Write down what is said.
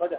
بدأ